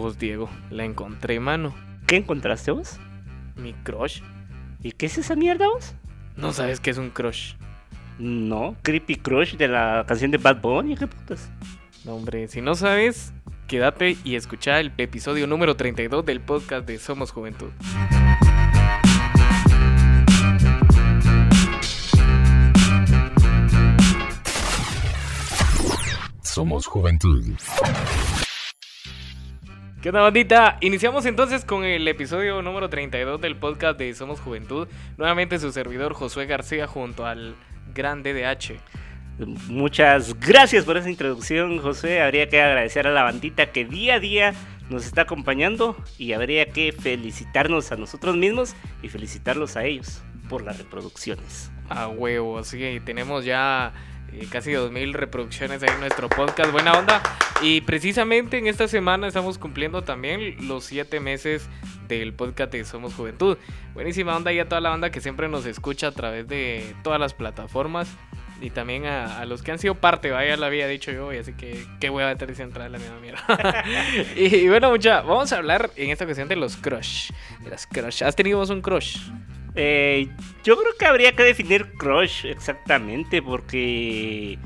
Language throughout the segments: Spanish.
Vos, Diego, la encontré, mano. ¿Qué encontraste vos? Mi crush. ¿Y qué es esa mierda vos? ¿No sabes qué es un crush? No, Creepy Crush de la canción de Bad Bunny, ¿qué putas? No, hombre, si no sabes, quédate y escucha el episodio número 32 del podcast de Somos Juventud. Somos Juventud. ¿Qué onda, bandita? Iniciamos entonces con el episodio número 32 del podcast de Somos Juventud. Nuevamente su servidor Josué García junto al gran DDH. Muchas gracias por esa introducción, José. Habría que agradecer a la bandita que día a día nos está acompañando y habría que felicitarnos a nosotros mismos y felicitarlos a ellos por las reproducciones. A huevo, sí, tenemos ya eh, casi 2.000 reproducciones ahí en nuestro podcast. Buena onda. Y precisamente en esta semana estamos cumpliendo también los 7 meses del podcast de Somos Juventud. Buenísima onda y a toda la banda que siempre nos escucha a través de todas las plataformas. Y también a, los que han sido parte, vaya, lo había dicho yo, y así que qué hueva tener que entrar en la misma mierda. y, y, bueno, mucha, vamos a hablar en esta ocasión de los crush. De las crush. ¿Has tenido vos un crush? Eh, yo creo que habría que definir crush exactamente porque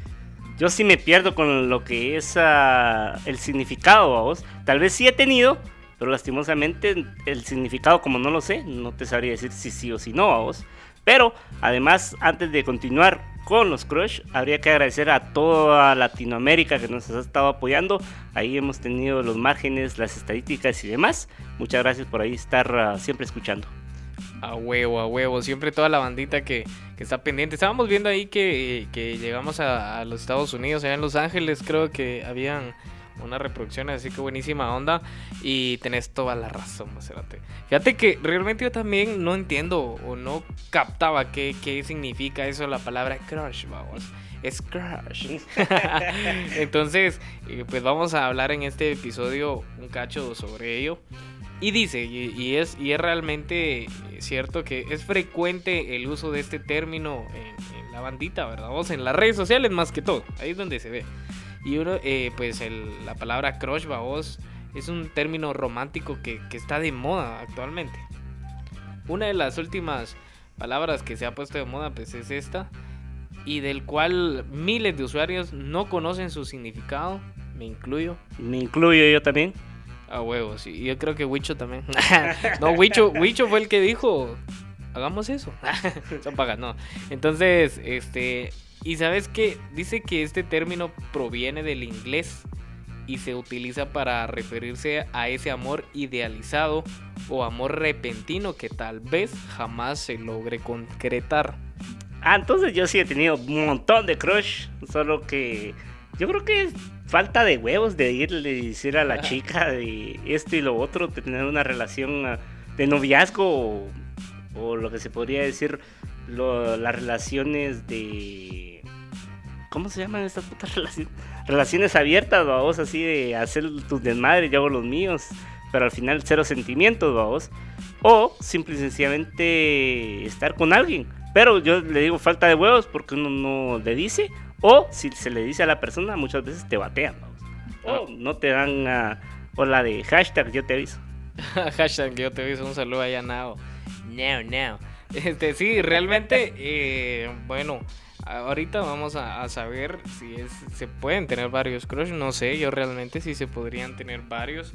yo sí me pierdo con lo que es uh, el significado, vos. Tal vez sí he tenido, pero lastimosamente el significado como no lo sé, no te sabría decir si sí o si no, vos. Pero además, antes de continuar con los crush, habría que agradecer a toda Latinoamérica que nos ha estado apoyando. Ahí hemos tenido los márgenes, las estadísticas y demás. Muchas gracias por ahí estar uh, siempre escuchando. A huevo, a huevo. Siempre toda la bandita que, que está pendiente. Estábamos viendo ahí que, que llegamos a, los Estados Unidos, allá en Los Ángeles, creo que habían unas reproducciones, así que buenísima onda. Y tenés toda la razón, Macerate. Fíjate que realmente yo también no entiendo o no captaba qué, qué significa eso, la palabra crush, vamos. Es crush. Entonces, pues vamos a hablar en este episodio un cacho sobre ello. Y dice, y, y, es, y es realmente cierto que es frecuente el uso de este término en, en la bandita, ¿verdad? Vos en las redes sociales más que todo, ahí es donde se ve. Y uno, eh, pues el, la palabra crush, vos, es un término romántico que, que está de moda actualmente. Una de las últimas palabras que se ha puesto de moda, pues es esta, y del cual miles de usuarios no conocen su significado, me incluyo. Me incluyo yo también. A huevos, sí. Yo creo que Wicho también. no, Wicho, Wicho fue el que dijo, hagamos eso. Son pagas, no. Entonces, este... Y sabes que dice que este término proviene del inglés y se utiliza para referirse a ese amor idealizado o amor repentino que tal vez jamás se logre concretar. Ah, entonces yo sí he tenido un montón de crush, solo que yo creo que falta de huevos de irle y decir a la chica de esto y lo otro, tener una relación de noviazgo o, lo que se podría decir las relaciones de ¿cómo se llaman estas putas relaciones? Relaciones abiertas, vamos, así de hacer tus desmadres, yo hago los míos, pero al final cero sentimientos, vamos. O simple y sencillamente estar con alguien. Pero yo le digo falta de huevos porque uno no le dice o si se le dice a la persona, muchas veces te batean. ¿no? O no te dan uh, o la de hashtag yo te aviso. hashtag yo te aviso, un saludo allá Now. No, no. Este, sí, realmente, eh, bueno, ahorita vamos a, a, saber si es, se pueden tener varios crush. No sé, yo realmente sí se podrían tener varios.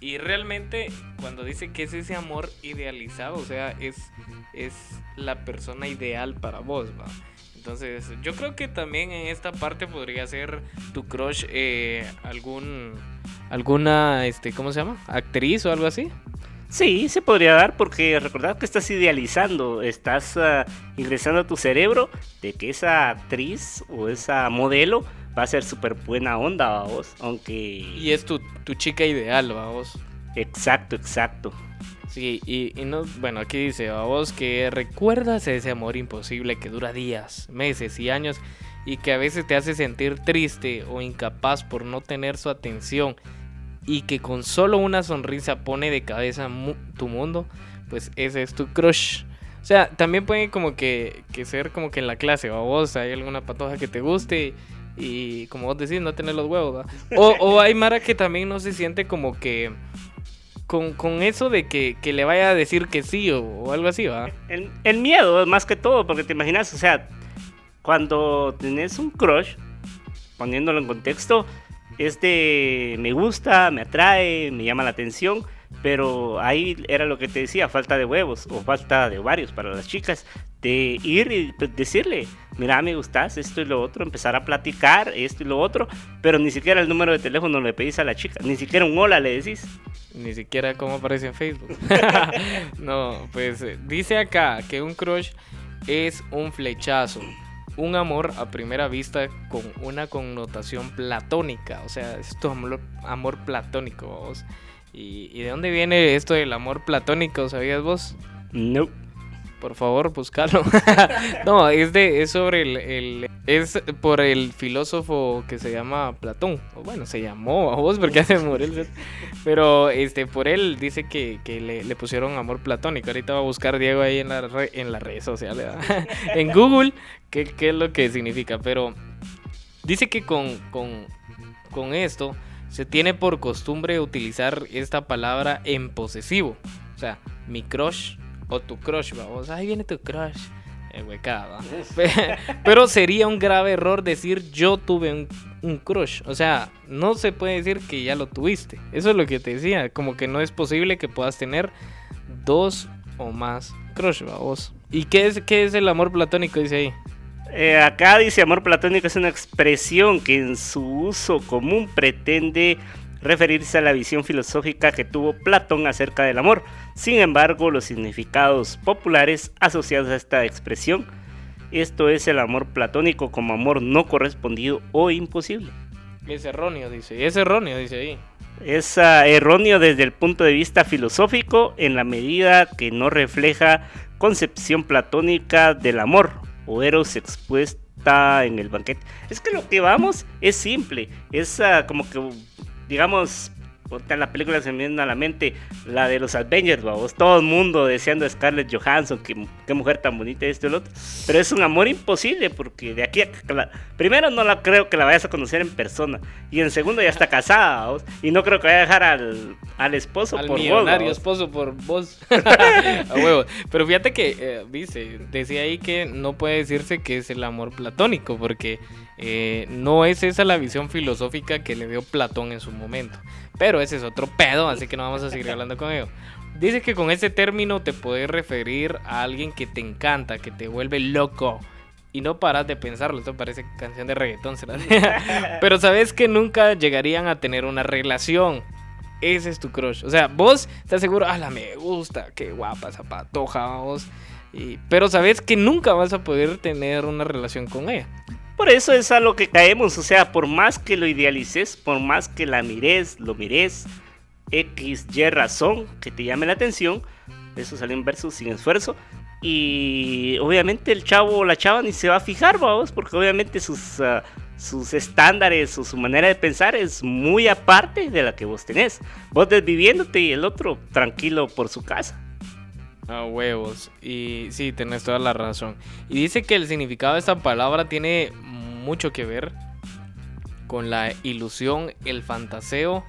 Y realmente cuando dice que es ese amor idealizado, o sea, es, es la persona ideal para vos, ¿va? Entonces, yo creo que también en esta parte podría ser tu crush eh, algún alguna este, ¿cómo se llama? actriz o algo así. Sí, se podría dar porque recordad que estás idealizando, estás uh, ingresando a tu cerebro de que esa actriz o esa modelo va a ser súper buena onda, vos, aunque... Y es tu, tu chica ideal, vos. Exacto, exacto. Sí, y, no, bueno, aquí dice a vos que recuerdas ese amor imposible que dura días, meses y años y que a veces te hace sentir triste o incapaz por no tener su atención y que con solo una sonrisa pone de cabeza tu mundo, pues ese es tu crush. O sea, también puede como que, ser como que en la clase, o vos hay alguna patoja que te guste y como vos decís, no tener los huevos. O, o hay Mara que también no se siente como que con, con eso de que, que le vaya a decir que sí o, o algo así, ¿va? El, el miedo, más que todo, porque te imaginas, o sea, cuando tenés un crush, poniéndolo en contexto, es de me gusta, me atrae, me llama la atención, pero ahí era lo que te decía, falta de huevos o falta de ovarios para las chicas, de ir y pues, decirle, mira, me gustas, esto y lo otro, empezar a platicar, esto y lo otro, pero ni siquiera el número de teléfono le pedís a la chica, ni siquiera un hola le decís. Ni siquiera cómo aparece en Facebook. no, pues eh, dice acá que un crush es un flechazo. Un amor a primera vista con una connotación platónica. O sea, es tu amor, amor platónico, vos. ¿Y, ¿Y de dónde viene esto del amor platónico? ¿Sabías vos? No. Por favor, buscalo. no, es de es sobre el, el- es por el filósofo que se llama Platón. O bueno, se llamó a vos porque hace morir. Pero este por él dice que, que le, le pusieron amor platónico. Ahorita va a buscar Diego ahí en la en las redes sociales, en Google qué, qué es lo que significa, pero dice que con con con esto se tiene por costumbre utilizar esta palabra en posesivo. O sea, mi crush o tu crush, vamos. Ahí viene tu crush. Eh, huecada. Pe- Pero sería un grave error decir yo tuve un, un crush. O sea, no se puede decir que ya lo tuviste. Eso es lo que te decía. Como que no es posible que puedas tener dos o más crush, vamos. ¿Y qué es, qué es el amor platónico? Dice ahí. Eh, acá dice amor platónico es una expresión que en su uso común pretende referirse a la visión filosófica que tuvo Platón acerca del amor. Sin embargo, los significados populares asociados a esta expresión, esto es el amor platónico como amor no correspondido o imposible. Es erróneo, dice. Es erróneo, dice ahí. Es ah, erróneo desde el punto de vista filosófico en la medida que no refleja concepción platónica del amor o eros expuesta en el banquete. Es que lo que vamos es simple, es ah, como que, digamos, ahorita en la película se me viene a la mente la de los Avengers, vamos, todo el mundo deseando a Scarlett Johansson, que, qué mujer tan bonita esto y el otro, pero es un amor imposible porque de aquí a la- primero no la creo que la vayas a conocer en persona y en segundo ya está casada, vamos, y no creo que vaya a dejar al, al esposo Al por vos, millonario vamos. esposo por vos. a huevo. Pero fíjate que, eh, dice, decía ahí que no puede decirse que es el amor platónico, porque eh, no es esa la visión filosófica que le dio Platón en su momento. Pero ese es otro pedo, así que no vamos a seguir hablando con ello. Dice que con ese término te puedes referir a alguien que te encanta, que te vuelve loco. Y no paras de pensarlo, esto parece canción de reggaetón, ¿será? Pero sabes que nunca llegarían a tener una relación. Ese es tu crush. O sea, vos estás seguro, la me gusta, qué guapa esa patoja, vos. Pero sabes que nunca vas a poder tener una relación con ella. Por eso es a lo que caemos, o sea, por más que lo idealices, por más que la mires, lo mires, X, Y razón que te llame la atención, eso sale en versos sin esfuerzo. Y obviamente el chavo o la chava ni se va a fijar, vamos, porque obviamente sus, ah, sus estándares o su manera de pensar es muy aparte de la que vos tenés. Vos desviviéndote y el otro tranquilo por su casa. A huevos. Y sí, tenés toda la razón. Y dice que el significado de esta palabra tiene mucho que ver con la ilusión, el fantaseo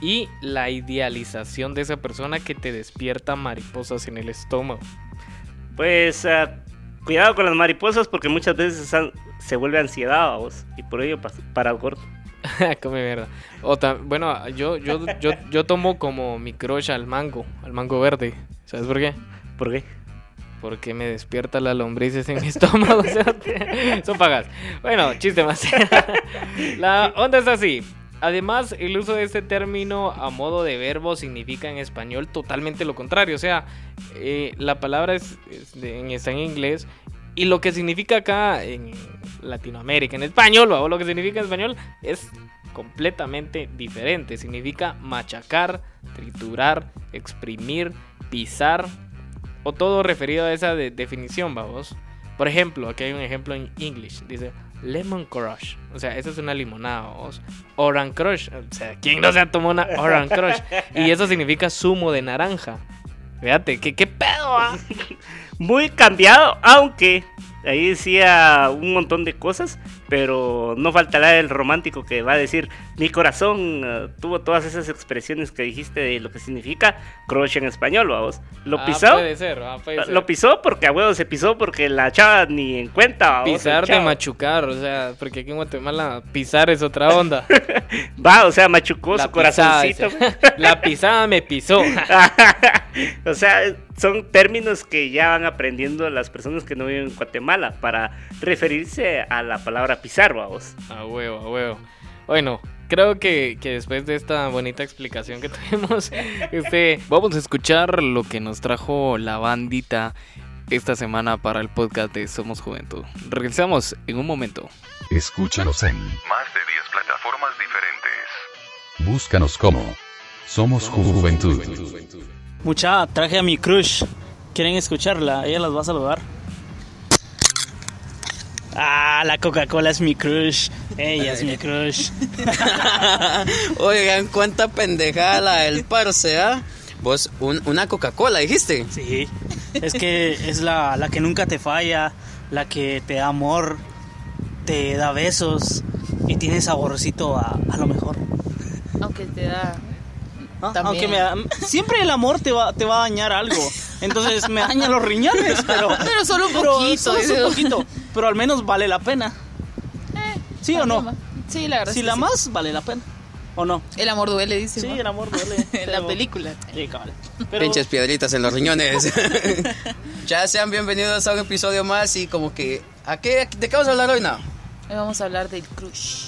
y la idealización de esa persona que te despierta mariposas en el estómago. Pues ah, cuidado con las mariposas porque muchas veces se vuelve ansiedad vos, y por ello para el gordo. Come mierda. O bueno, yo, yo, yo, yo tomo como mi crush al mango, al mango verde. ¿Sabes por qué? ¿Por qué? Porque me despierta las lombrices en mi estómago. Son pagas. Bueno, chiste más. La onda es así. Además, el uso de este término a modo de verbo significa en español totalmente lo contrario. O sea, eh, la palabra es, es de- está en inglés y lo que significa acá en Latinoamérica, en español, o lo que significa en español es completamente diferente. Significa machacar, triturar, exprimir, pisar o todo referido a esa de- definición, vamos. Por ejemplo, aquí hay un ejemplo en English. Dice Lemon Crush. O sea, esa es una limonada, vamos. Orange Crush. O sea, ¿quién no se ha una Orange Crush? Y eso significa zumo de naranja. Fíjate, ¿qué, qué pedo? ah? Muy cambiado, aunque ahí decía un montón de cosas, pero no faltará el romántico que va a decir, mi corazón eh, tuvo todas esas expresiones que dijiste de lo que significa crush en español, vamos. Lo Ah, pisó. puede ser, ah, puede ser. Lo pisó porque a huevo se pisó porque la chava ni en cuenta. vamos, Pisar de machucar, o sea, porque aquí en Guatemala pisar es otra onda. Va, o sea, machucó La su pisada, corazoncito. La pisada me pisó. o sea, son términos que ya van aprendiendo las personas que no viven en Guatemala para referirse a la palabra pisar, vamos. A huevo, a huevo. Bueno, creo que, que después de esta bonita explicación que tuvimos, este, vamos a escuchar lo que nos trajo la bandita esta semana para el podcast de Somos Juventud. Regresamos en un momento. Escúchanos en Más de 10 plataformas diferentes. Búscanos como Somos Juventud. Mucha, traje a mi crush. ¿Quieren escucharla? Ella las va a saludar. Ah, la Coca-Cola es mi crush. Ella es mi crush. Oigan, cuánta pendejada la del parce, ¿ah? Vos, un- una Coca-Cola, dijiste. Sí. Es que es la, la que nunca te falla, la que te da amor, te da besos y tiene saborcito a, a lo mejor. Aunque te da. También. Aunque me da- siempre el amor te va, te va a dañar algo. Entonces me daña los riñones, pero, Pero solo un pero poquito. solo es dice. un poquito. Pero al menos vale la pena. ¿Sí o no? Sí, la verdad. Si es que la sí. más, vale la pena. ¿O no? El amor duele, dice. Sí, ¿no? el amor duele. En la pero- película. Sí, cabal. Pero- Pinches piedritas en los riñones. ya sean bienvenidos a un episodio más y como que... ¿a qué, ¿De qué vamos a hablar hoy, no? Hoy vamos a hablar del crush.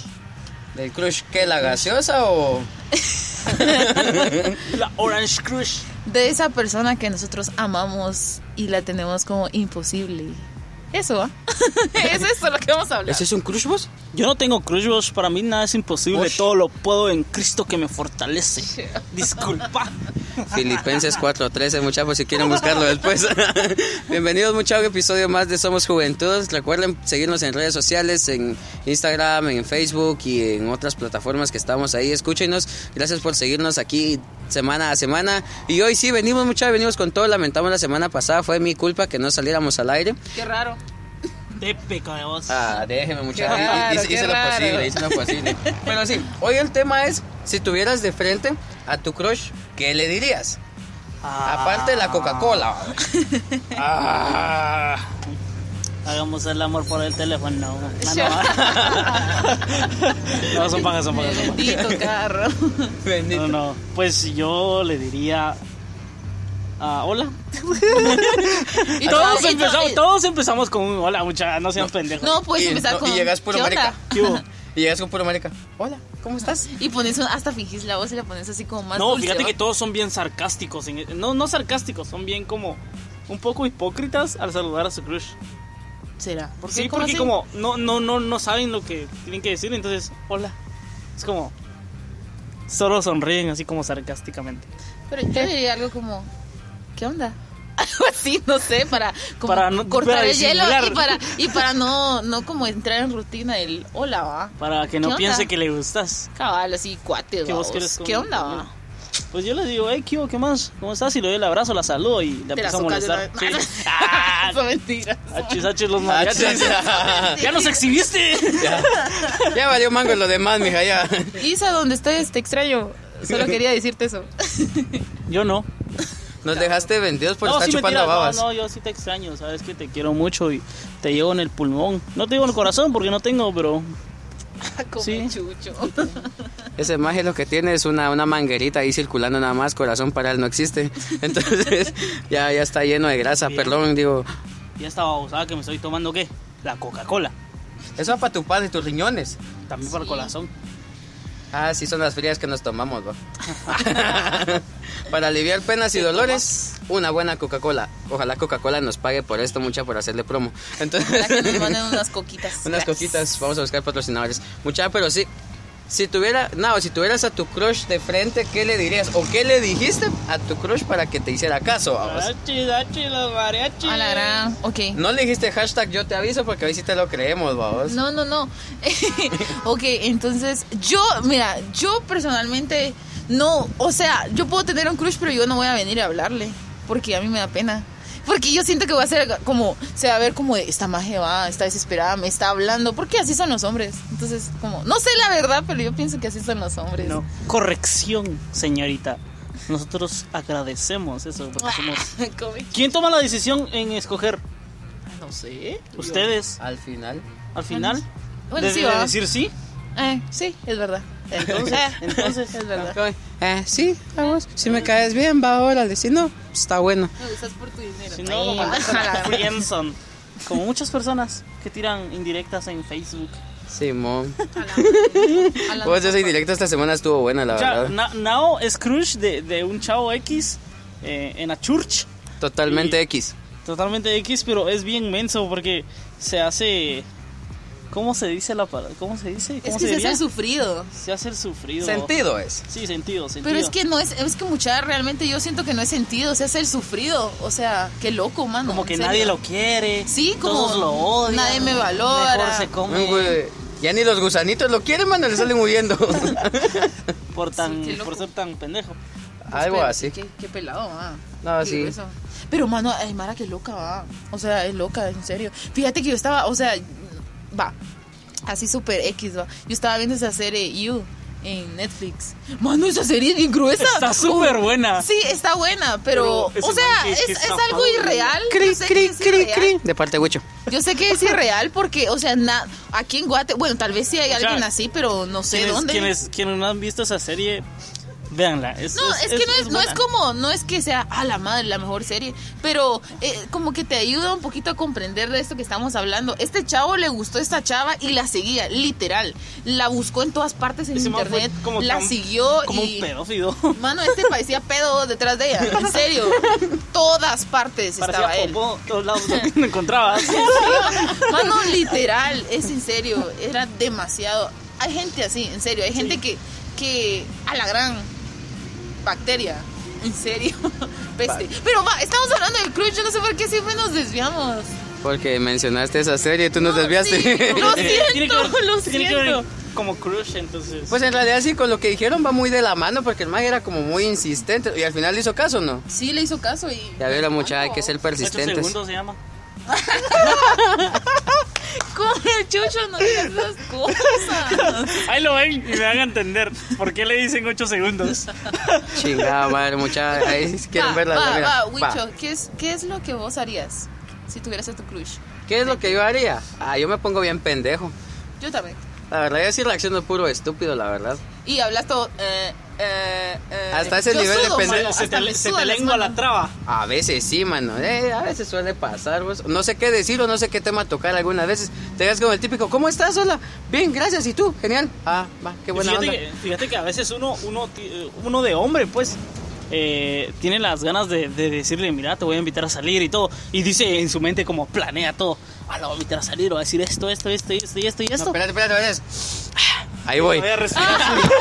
¿Del crush qué? ¿La gaseosa o...? La Orange Crush. De esa persona que nosotros amamos y la tenemos como imposible. Eso, ¿ah? es eso lo que vamos a hablar. ¿Ese es un crush vos? Yo no tengo crush, vos. para mí nada es imposible. Todo lo puedo en Cristo que me fortalece. Disculpa. Filipenses 4.13, muchachos, si quieren buscarlo después. Bienvenidos, muchachos, episodio más de Somos Juventud. Recuerden seguirnos en redes sociales, en Instagram, en Facebook y en otras plataformas que estamos ahí. Escúchenos. Gracias por seguirnos aquí semana a semana. Y hoy sí, venimos, muchachos, venimos con todo. Lamentamos la semana pasada, fue mi culpa que no saliéramos al aire. Qué raro. De peca de vos. Ah, déjeme, muchachos. Hice, qué hice lo posible, hice lo posible. Pero sí, hoy el tema es: si tuvieras de frente a tu crush, ¿qué le dirías? Aparte de la Coca-Cola. Ah. Hagamos el amor por el teléfono. No, no. No, son pajas, son pajas. Bendito carro. No, no. Pues yo le diría. ah, hola. Y Todos y empezamos, todos empezamos con un hola, mucha, no sean pendejos. No, puedes Y- empezar con. y llegas puro ¿Qué onda? marica. ¿Qué hubo? Y llegas con puro marica. Hola, ¿cómo estás? Y pones un, hasta fingís la voz y la pones así como más No, dulce, fíjate ¿va? que todos son bien sarcásticos. en- no, no sarcásticos, son bien como un poco hipócritas al saludar a su crush. ¿Será? ¿Por qué? Sí, ¿Cómo porque así? como no, no, no, no saben lo que tienen que decir, entonces, hola. Es como. Solo sonríen así como sarcásticamente. Pero yo diría algo como. ¿Qué onda? Algo así, no sé, para, como Para no- cortar para el hielo y para, y para no, no como entrar en rutina del hola, va. Para que ¿Qué no onda? piense que le gustas. Cabal, así, cuate, Que vos querés. ¿Qué onda, va? Pues yo le digo, hey, ¿qué? ¿qué más? ¿Cómo estás? Y le doy el abrazo, la saludo y la empiezo a molestar. Sí. Ah, Son mentiras. Achis, achis, los mariachis. ¡Ya nos exhibiste! Ya valió mango lo demás, mija, ya. Isa, donde estés, te extraño. Solo quería decirte eso. Yo no. Nos dejaste vendidos por no, estar sí, chupando mentira, babas. No, no, yo sí te extraño, sabes que te quiero mucho y te llevo en el pulmón. No te llevo en el corazón porque no tengo, pero Como Sí. chucho. Ese maje lo que tiene es una, una manguerita ahí circulando nada más, corazón para él no existe. Entonces ya, ya está lleno de grasa, Bien. perdón, digo. ya estaba babosada que me estoy tomando, ¿qué? La Coca-Cola. Eso va para tu padre y tus riñones. También para el corazón. Ah, sí, son las frías que nos tomamos, va. Para aliviar penas y dolores, una buena Coca-Cola. Ojalá Coca-Cola nos pague por esto, mucha por hacerle promo. Entonces, que nos manden unas coquitas. unas Gracias. coquitas, vamos a buscar patrocinadores. Mucha, pero sí. Si tuviera, no, si tuvieras a tu crush de frente, ¿qué le dirías? ¿O qué le dijiste a tu crush para que te hiciera caso? vamos? Achis, los mariachis. A la gran. Ok. No le dijiste hashtag yo te aviso porque hoy sí te lo creemos, vamos. No, no, no. ok, entonces yo, mira, yo personalmente no, o sea, yo puedo tener un crush, pero yo no voy a venir a hablarle, porque a mí me da pena. Porque yo siento que va a ser como, se va a ver como, de, esta magia va, está desesperada, me está hablando, porque así son los hombres. Entonces, como, no sé la verdad, pero yo pienso que así son los hombres. No, corrección, señorita. Nosotros agradecemos eso porque somos... Como- ¿Quién toma la decisión en escoger? no sé. ¿Ustedes? Al final. Al final. Bueno, ¿Debe sí, decir sí? Eh, sí, es verdad. Entonces, Eh, entonces, es verdad. Eh, sí, vamos. Si me caes bien, va, órale. Si no, está bueno. Me usas por tu dinero. Si no, lo mandas a la friendzone. Como muchas personas que tiran indirectas en Facebook. Simón. Alan, Pues esa indirecta esta semana estuvo buena, la Ya, verdad. Na- Nao es crush de, de un chavo X eh, en la church. Totalmente y- X. Totalmente X, pero es bien menso porque se hace. ¿Cómo se dice la palabra? ¿Cómo se dice? ¿Cómo Es que se diría? hace sufrido. Se hace el sufrido. Sentido es. Sí, sentido, sentido. Pero es que no es, es que mucha realmente yo siento que no es sentido, se hace el sufrido. O sea, qué loco, mano. Como que nadie lo quiere. Sí, como Todos lo odian. nadie me valora. Mejor se come güey, Ya ni los gusanitos lo quieren, mano, le salen huyendo. por, tan, Sí, por ser tan pendejo. Algo Pero así. Qué, qué pelado, va. No, sí. grueso. Pero, mano, ay, Mara, qué loca, va. O sea, es loca, en serio. Fíjate que yo estaba, o sea, va, así súper X, va. Yo estaba viendo esa serie You en Netflix. Mano, esa serie es bien gruesa. Está súper buena. Sí, está buena, pero, o sea, es, que es está algo irreal. Cri, Yo sé que cri, es cri, irreal. cri. De parte de Huicho. Yo sé que es irreal porque, o sea, na- aquí en Guate, bueno, tal vez sí hay O sea, alguien así, pero no sé dónde. quienes, quienes no han visto esa serie, véanla. Es, No, es, que no es, no es como, no es que sea a la madre la mejor serie, pero eh, como que te ayuda un poquito a comprender de esto que estamos hablando. Este chavo le gustó esta chava y la seguía, literal. La buscó en todas partes en Ese internet, como la tan- siguió Como y... un pedófilo. Mano, este parecía pedo detrás de ella, en serio. Todas partes estaba Parecía él. popó, todos lados lo encontrabas. Mano, literal, es en serio, era demasiado. Hay gente así, en serio, hay gente que, que a la gran bacteria, en serio, peste. Pero va, estamos hablando del crush, yo no sé por qué siempre nos desviamos. Porque mencionaste esa serie y tú nos No, desviaste. sí, lo Tiene que siento, ver- lo tiene que ver siento. como crush, entonces. Pues en realidad sí, con lo que dijeron va muy de la mano porque el mag era como muy insistente y al final le hizo caso, ¿no? Sí, le hizo caso y... Ya ve la muchacha, hay que ser Ocho persistentes. segundos se llama. Con el chucho no digas esas cosas. Ahí lo ven y me van a entender. ¿Por qué le dicen 8 segundos? Chingada madre, muchacha. Ahí si quieren verla. va, va. Wicho, ¿qué es, ¿qué es lo que vos harías si tuvieras a tu crush? ¿Qué es lo que yo haría? Ah, yo me pongo bien pendejo. Yo también. La verdad, yo sí reacciono puro estúpido, la verdad. Y hablas todo... Eh, eh, eh, Hasta ese nivel de pendejo. Se te, se te lengua la traba. A veces sí, mano. Eh, a veces suele pasar, pues. No sé qué decir o no sé qué tema tocar algunas veces. Te ves como el típico, ¿cómo estás? Hola. Bien, gracias. ¿Y tú? Genial. Ah, va, qué buena fíjate, onda. que, fíjate que a veces uno, uno, uno de hombre, pues, eh, tiene las ganas de, de decirle, mira, te voy a invitar a salir y todo. Y dice en su mente como planea todo. Ah, la voy a invitar a salir, o a decir esto, esto, esto, esto y esto y No, esto. espérate, espérate, espérate. Ahí voy. Voy a respirar.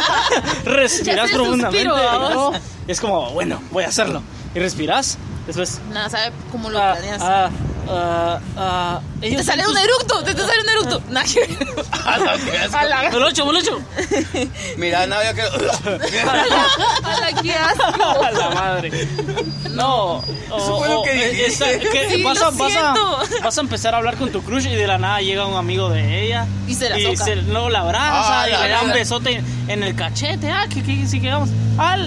respiras profundamente. suspiro, es como, bueno, voy a hacerlo. Y respiras. Después. Nada, sabe cómo lo ah, planeas. ah, ah, ah, te sale un eructo, te, te sale un eructo. Nada que ver. A la, Me lo echo, me lo echo. Mira, no, yo quiero. a la que asco. A la madre. No. Eso fue lo o, que eh, que Sí, vas, a, vas, a, siento. vas a empezar a hablar con tu crush y de la nada llega un amigo de ella. Y se la soca. se- luego la abraza Ah, y la le da un besote en, en el cachete. Ah, que, que sí que vamos. Ah,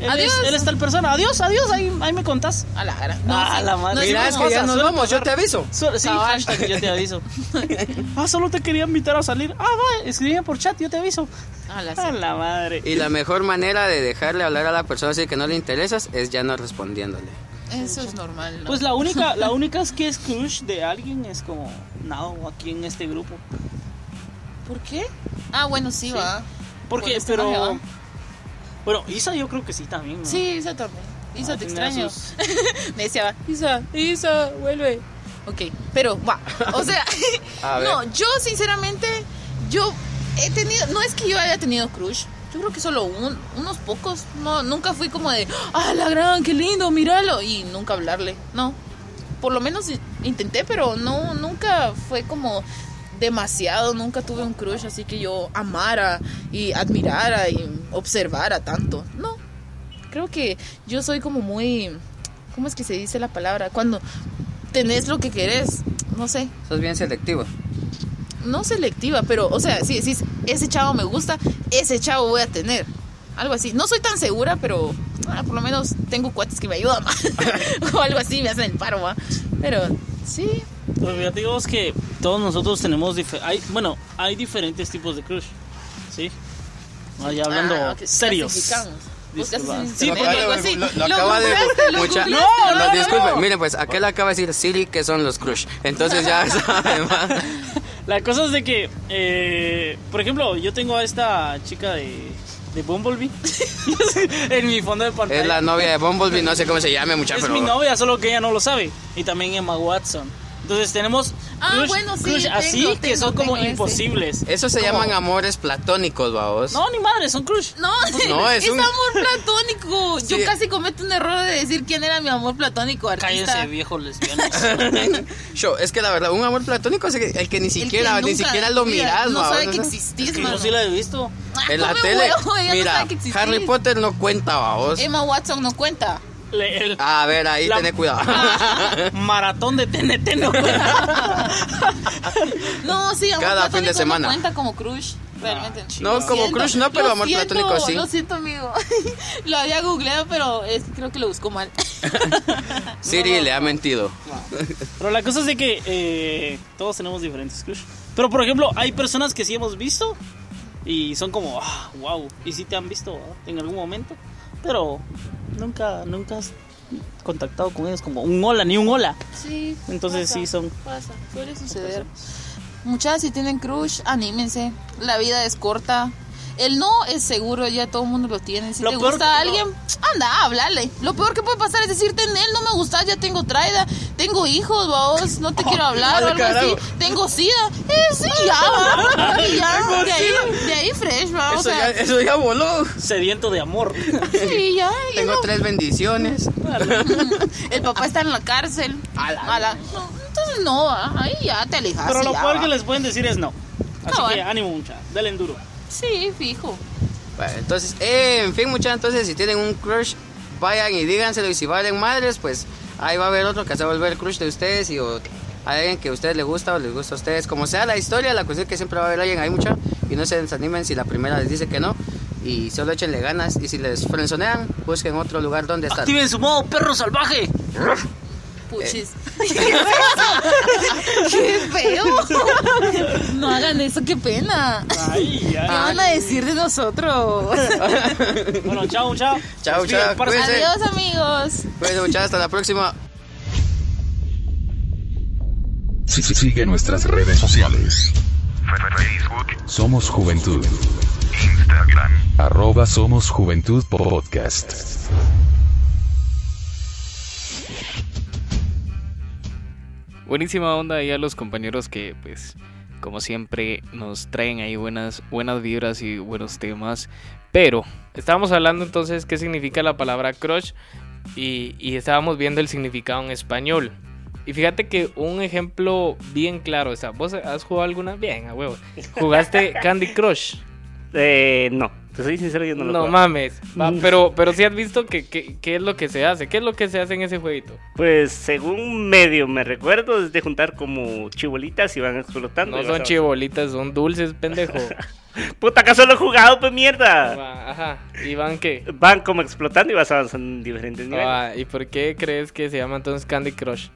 él, Adiós. Es, él es tal persona. Adiós, adiós. Ahí, ahí me contás. A la cara. Ah, la madre. No, Mira, sí, es no, que ya no, nos vamos, yo te aviso. So- sí, hashtag, yo te aviso. ah, solo te quería invitar a salir. Ah, va, escribe por chat, yo te aviso. A la A la madre. Y la mejor manera de dejarle hablar a la persona así que no le interesas es ya no respondiéndole. Eso es normal, ¿no? Pues la única, la única es que es crush de alguien es como Nao aquí en este grupo. ¿Por qué? Ah, bueno, sí, va. Porque, Por este pero. Bueno, Isa yo creo que sí también. ¿no? Sí, Isa también. Isa, Ah, te tendrá extraño. sus- Me decía, Isa, Isa, vuelve. Ok, pero va. O sea, no, yo sinceramente, yo he tenido, no es que yo haya tenido crush. Yo creo que solo un- unos pocos. No, nunca fui como de, ah, la gran, qué lindo, míralo. Y nunca hablarle. No. Por lo menos intenté, pero no, nunca fue como demasiado. Nunca tuve un crush así que yo amara y admirara y observara tanto. No. Creo que yo soy como muy ¿cómo es que se dice la palabra? Cuando tenés lo que querés, no sé, Sos bien selectivo. no selectiva, pero, o sea, si decís, ese chavo me gusta, ese chavo voy a tener. Algo así. No soy tan segura, pero ah, por lo menos tengo cuates que me ayudan. o algo así, me hacen el paro, ¿va? Pero sí, Pero fíjate vos que todos nosotros tenemos dife- hay Bueno, hay diferentes tipos de crush. ¿Sí? Ah, ya hablando Ah, ok, serios. Sí. Lo, acaba de. mucha- googleaste. no, disculpe. Miren, pues aquel acaba de decir Siri que son los crush. Entonces ya saben. La cosa es de que, eh, por ejemplo, yo tengo a esta chica de, de Bumblebee en mi fondo de pantalla. Es la novia de Bumblebee, no sé cómo se llame, mucha Es pero. mi novia, solo que ella no lo sabe. Y también Emma Watson. Entonces tenemos Ah, crush, bueno, sí, crush tengo, así que tengo, son como tengo ese. imposibles. Eso se llaman amores platónicos, vaos. No, ni madre, son crush. No, No, es es, un- amor platónico. Yo casi cometo un error de decir quién era mi amor platónico artista. Cállense, viejos lesbianos. Yo, es que la verdad, un amor platónico es el que, el que ni El que siquiera, ni siquiera lo mira, miras, No vaos, sabe que ¿no? existís, Es que yo sí la he visto. Ah, En la come tele, huevo, ella no mira. Harry Potter no cuenta, vaos. Emma Watson no cuenta. Le- el A ver, ahí La- tenés cuidado. maratón de TNT no No, sí, amor Cada fin de semana. no cuenta como crush, realmente. No, como crush no, pero amor siento, platónico sí. Lo siento, amigo. lo había googleado, pero es- creo que lo buscó mal. Siri le ha mentido. Pero la cosa es de que eh, todos tenemos diferentes crush. Pero por ejemplo, hay personas que sí hemos visto y son como, ah, wow. Y sí te han visto ¿verdad? en algún momento, pero nunca, nunca has contactado con ellos como un hola, ni un hola. Sí. Entonces sí son. Pasa, suele suceder. Muchas si tienen crush, anímense. La vida es corta. El no es seguro, ya todo el mundo lo tiene. Si Lo te gusta a alguien, anda, háblale. Lo peor que puede pasar es decirte, en él no me gusta, ya tengo traida, tengo hijos, vos, no te quiero hablar o algo así. carajo. Tengo sida. Eh, sí, ya, va. Y ya, Tengo de ahí, sida. de ahí fresh, va. O Eso sea, ya, eso ya voló. Sediento de amor. sí, ya. Tengo no- tres bendiciones. El papá está en la cárcel. A la- no, entonces no, va. ahí ya te alejas. Pero lo ya, peor va. que les pueden decir es no. Así No, que eh. ánimo mucha, dale enduro. Sí, fijo. Bueno, entonces, eh, en fin, muchachos, entonces si tienen un crush, vayan y díganselo. Y si valen madres, pues ahí va a haber otro que se va a volver el crush de ustedes. Y o hay alguien que a ustedes les gusta o les gusta a ustedes. Como sea la historia, la cuestión es que siempre va a haber alguien ahí, mucha. Y no se desanimen si la primera les dice que no. Y solo échenle ganas. Y si les frenzonean, busquen otro lugar donde estar. Activen su modo perro salvaje. Puchis. ¡Qué feo! No hagan eso, qué pena. Ay, ¿Qué ya. van a decir de nosotros? Bueno, chao, chao. Chao, chao. Adiós, amigos. Pues muchachos, hasta la próxima. Sí, sí, sigue nuestras redes sociales. Facebook, Somos Juventud. Instagram. Arroba Somos Juventud Podcast. Buenísima onda ahí a los compañeros que, pues, como siempre, nos traen ahí buenas, buenas vibras y buenos temas. Pero estábamos hablando entonces qué significa la palabra crush y, y estábamos viendo el significado en español. Y fíjate que un ejemplo bien claro, o ¿vos has jugado alguna? Bien, a huevo. ¿Jugaste Candy Crush? Eh, no, te soy sincero, yo no lo No juego. mames. Va, pero, pero sí has visto que, que- qué es lo que se hace. ¿Qué es lo que se hace en ese jueguito? Pues según medio me recuerdo es de juntar como chibolitas y van explotando. No son chibolitas, son dulces, pendejo. Puta, ¿acaso lo he jugado, pues mierda? Ajá. ¿Y van qué? Van como explotando y vas avanzando en diferentes niveles. Ah, ¿Y por qué crees que se llama entonces Candy Crush?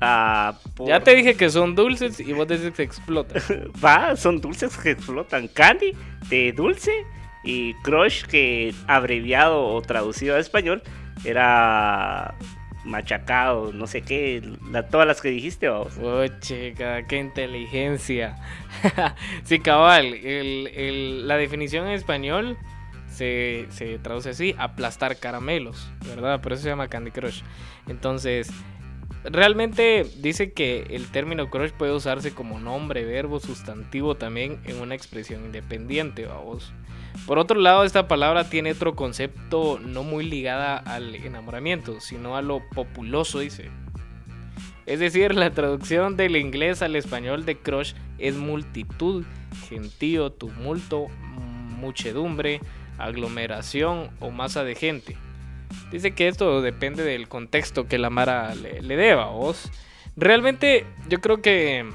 Ah, por- Ya te dije que son dulces y vos dices que explotan. Va, son dulces que explotan. Candy de dulce y Crush que abreviado o traducido a español era machacado, no sé qué, la- todas las que dijiste. vamos. Oh, chica, qué inteligencia. sí, cabal. la definición en español se, se traduce así: aplastar caramelos, ¿verdad? Por eso se llama Candy Crush. Entonces, realmente dice que el término crush puede usarse como nombre, verbo, sustantivo también en una expresión independiente, vamos. Por otro lado, esta palabra tiene otro concepto no muy ligada al enamoramiento, sino a lo populoso, dice. Es decir, la traducción del inglés al español de crush es multitud, gentío, tumulto, muchedumbre, aglomeración o masa de gente. Dice que esto depende del contexto que la Mara le, le deba, vos. Realmente yo creo que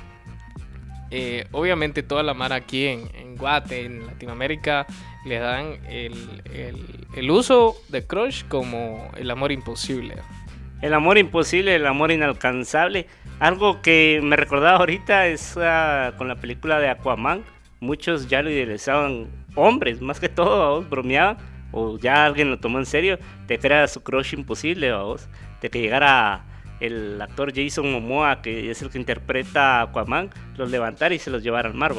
eh, obviamente toda la Mara aquí en, en Guate, en Latinoamérica, le dan el, el- uso de crush como el amor imposible. El amor imposible, el amor inalcanzable. Algo que me recordaba ahorita es ah, con la película de Aquaman. Muchos ya lo idealizaban, hombres más que todo, vamos, bromeaban. O ya alguien lo tomó en serio. Te crea su crush imposible, vamos. De que llegara el actor Jason Momoa, que es el que interpreta a Aquaman, los levantara y se los llevara al mar.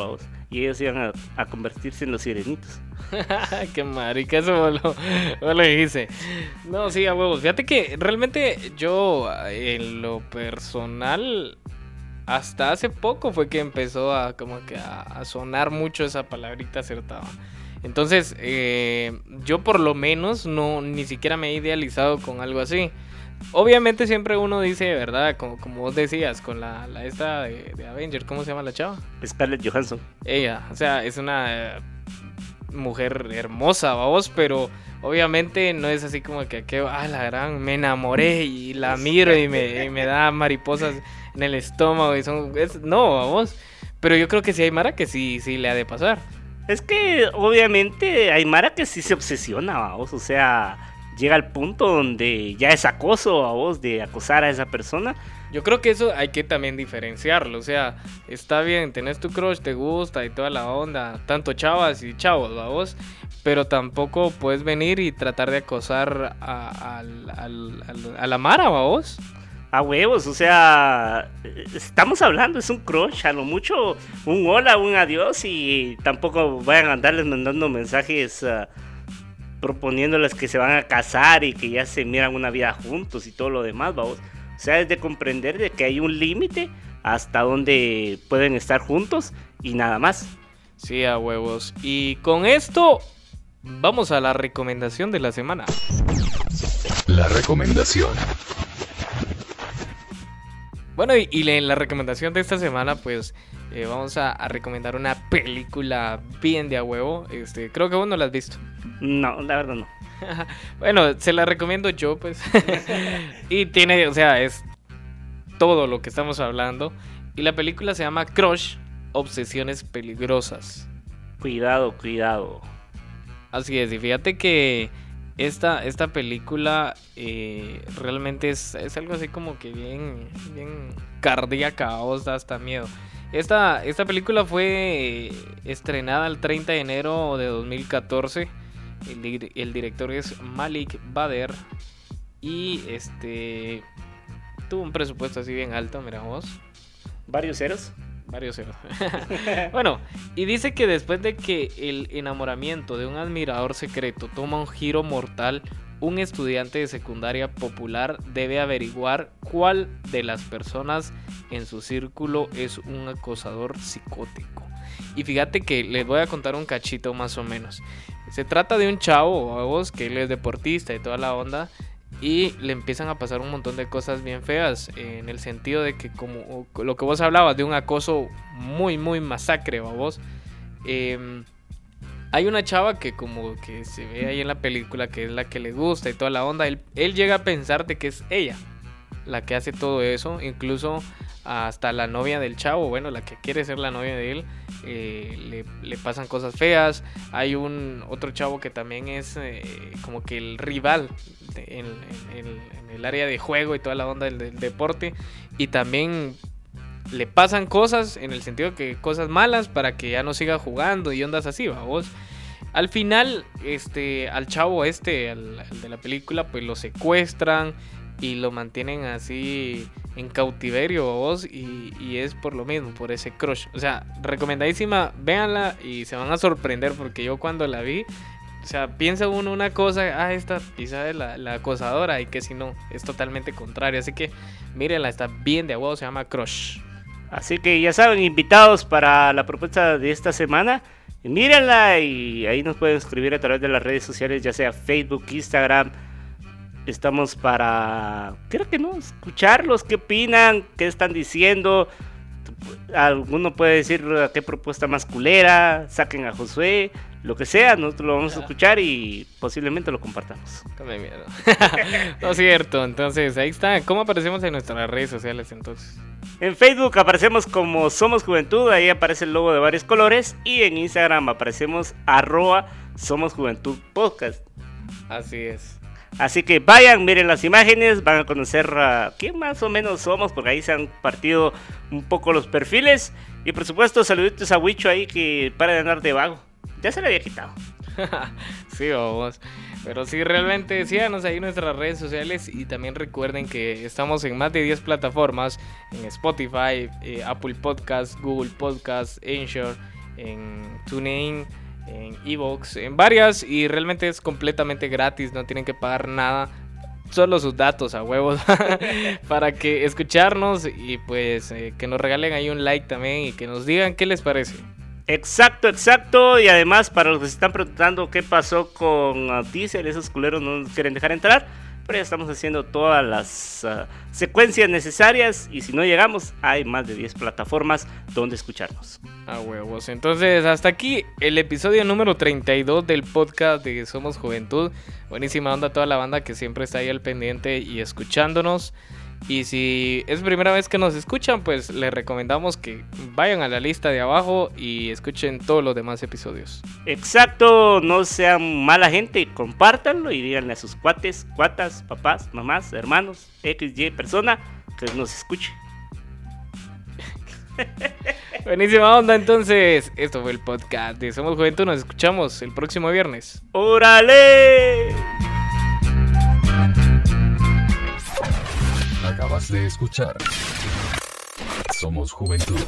Y ellos iban a, convertirse en los sirenitos. Qué marica, eso lo, lo dijiste. No, sí, a huevos. Fíjate que realmente yo, en lo personal, hasta hace poco fue que empezó a como que a sonar mucho esa palabrita acertada. Entonces, eh, yo por lo menos no ni siquiera me he idealizado con algo así. Obviamente siempre uno dice, ¿verdad? Como, como vos decías, con la, la esta de, de Avenger, ¿cómo se llama la chava? Scarlett Johansson. Ella, o sea, es una eh, mujer hermosa, vamos, pero obviamente no es así como que, que ah, la gran, me enamoré y la miro y me, y me da mariposas en el estómago y son, es- no, vamos, pero yo creo que sí hay Mara que sí, sí le ha de pasar. Es que obviamente hay Mara que sí se obsesiona, vamos. O sea, llega al punto donde ya es acoso a vos de acosar a esa persona. Yo creo que eso hay que también diferenciarlo, o sea, está bien, tenés tu crush, te gusta y toda la onda, tanto chavas y chavos, vamos, pero tampoco puedes venir y tratar de acosar a, al- al- a la Mara, vamos. A huevos, o sea, estamos hablando, es un crush, a lo mucho un hola, un adiós y tampoco vayan a andarles mandando mensajes ah, proponiéndoles que se van a casar y que ya se miran una vida juntos y todo lo demás, vamos. O sea, es de comprender de que hay un límite hasta donde pueden estar juntos y nada más. Sí, a huevos. Y con esto vamos a la recomendación de la semana. La recomendación. Bueno, y, y en la recomendación de esta semana, pues eh, vamos a, a recomendar una película bien de a huevo. Este, creo que vos no la has visto. No, la verdad no. Bueno, se la recomiendo yo, pues. y tiene, o sea, es todo lo que estamos hablando. Y la película se llama Crush, Obsesiones Peligrosas. Cuidado, cuidado. Así es, y fíjate que esta, esta película eh, realmente es, es algo así como que bien, bien cardíaca, os da hasta miedo. Esta, esta película fue eh, estrenada el 30 de enero de 2014. El, dir- el director es Malik Bader. Y este tuvo un presupuesto así bien alto, mira vos. ¿Varios ceros? Varios ceros. bueno, y dice que después de que el enamoramiento de un admirador secreto toma un giro mortal, un estudiante de secundaria popular debe averiguar cuál de las personas en su círculo es un acosador psicótico. Y fíjate que les voy a contar un cachito más o menos. Se trata de un chavo, vos, que él es deportista y toda la onda. Y le empiezan a pasar un montón de cosas bien feas. En el sentido de que, como lo que vos hablabas, de un acoso muy, muy masacre, vos. hay una chava que, como que se ve ahí en la película, que es la que le gusta y toda la onda. Él, él llega a pensar de que es ella la que hace todo eso. Incluso hasta la novia del chavo, bueno, la que quiere ser la novia de él, eh, le, le pasan cosas feas. Hay un otro chavo que también es eh, como que el rival en, el, área de juego y toda la onda del, deporte. Y también le pasan cosas en el sentido que cosas malas para que ya no siga jugando y ondas así, vamos. Al final, este, al chavo este, al de la película, pues lo secuestran y lo mantienen así en cautiverio, vos, y, y es por lo mismo, por ese crush. O sea, recomendadísima, véanla y se van a sorprender porque yo cuando la vi, o sea, piensa uno una cosa, ah, esta quizá es la, la acosadora y que si no, es totalmente contrario. Así que mírenla, está bien de agua, se llama Crush. Así que ya saben, invitados para la propuesta de esta semana. Mírenla y ahí nos pueden escribir a través de las redes sociales, ya sea Facebook, Instagram. Estamos para, creo que no, escucharlos, qué opinan, qué están diciendo. alguno puede decir "Ah, qué propuesta más culera, saquen a Josué, lo que sea, nosotros lo vamos a escuchar y posiblemente lo compartamos. Come miedo. no es cierto, entonces ahí está. ¿Cómo aparecemos en nuestras redes sociales entonces? En Facebook aparecemos como Somos Juventud, ahí aparece el logo de varios colores. Y en Instagram aparecemos arroba Somos Juventud Podcast. Así es. Así que vayan, miren las imágenes, van a conocer a quién más o menos somos, porque ahí se han partido un poco los perfiles. Y por supuesto, saluditos a Wicho ahí que para de andar de vago. Ya se le había quitado. sí, vamos. Pero sí, realmente síganos ahí en nuestras redes sociales y también recuerden que estamos en más de 10 plataformas, en Spotify, eh, Apple Podcast, Google Podcast, Anchor, en TuneIn, en Evox, en varias y realmente es completamente gratis, no tienen que pagar nada. Solo sus datos a huevos para que escucharnos y pues eh, que nos regalen ahí un like también y que nos digan qué les parece. Exacto, exacto. Y además, para los que se están preguntando qué pasó con Diesel, esos culeros no nos quieren dejar entrar. Ya estamos haciendo todas las uh, secuencias necesarias. Y si no llegamos, hay más de 10 plataformas donde escucharnos. A huevos. Entonces, hasta aquí el episodio número 32 del podcast de Somos Juventud. Buenísima onda toda la banda que siempre está ahí al pendiente y escuchándonos. Y si es primera vez que nos escuchan, pues les recomendamos que vayan a la lista de abajo y escuchen todos los demás episodios. Exacto, no sean mala gente, compártanlo y díganle a sus cuates, cuatas, papás, mamás, hermanos, XY persona que nos escuche. Buenísima onda, entonces. Esto fue el podcast de Somos Juventud. Nos escuchamos el próximo viernes. ¡Órale! De escuchar. Somos Juventud.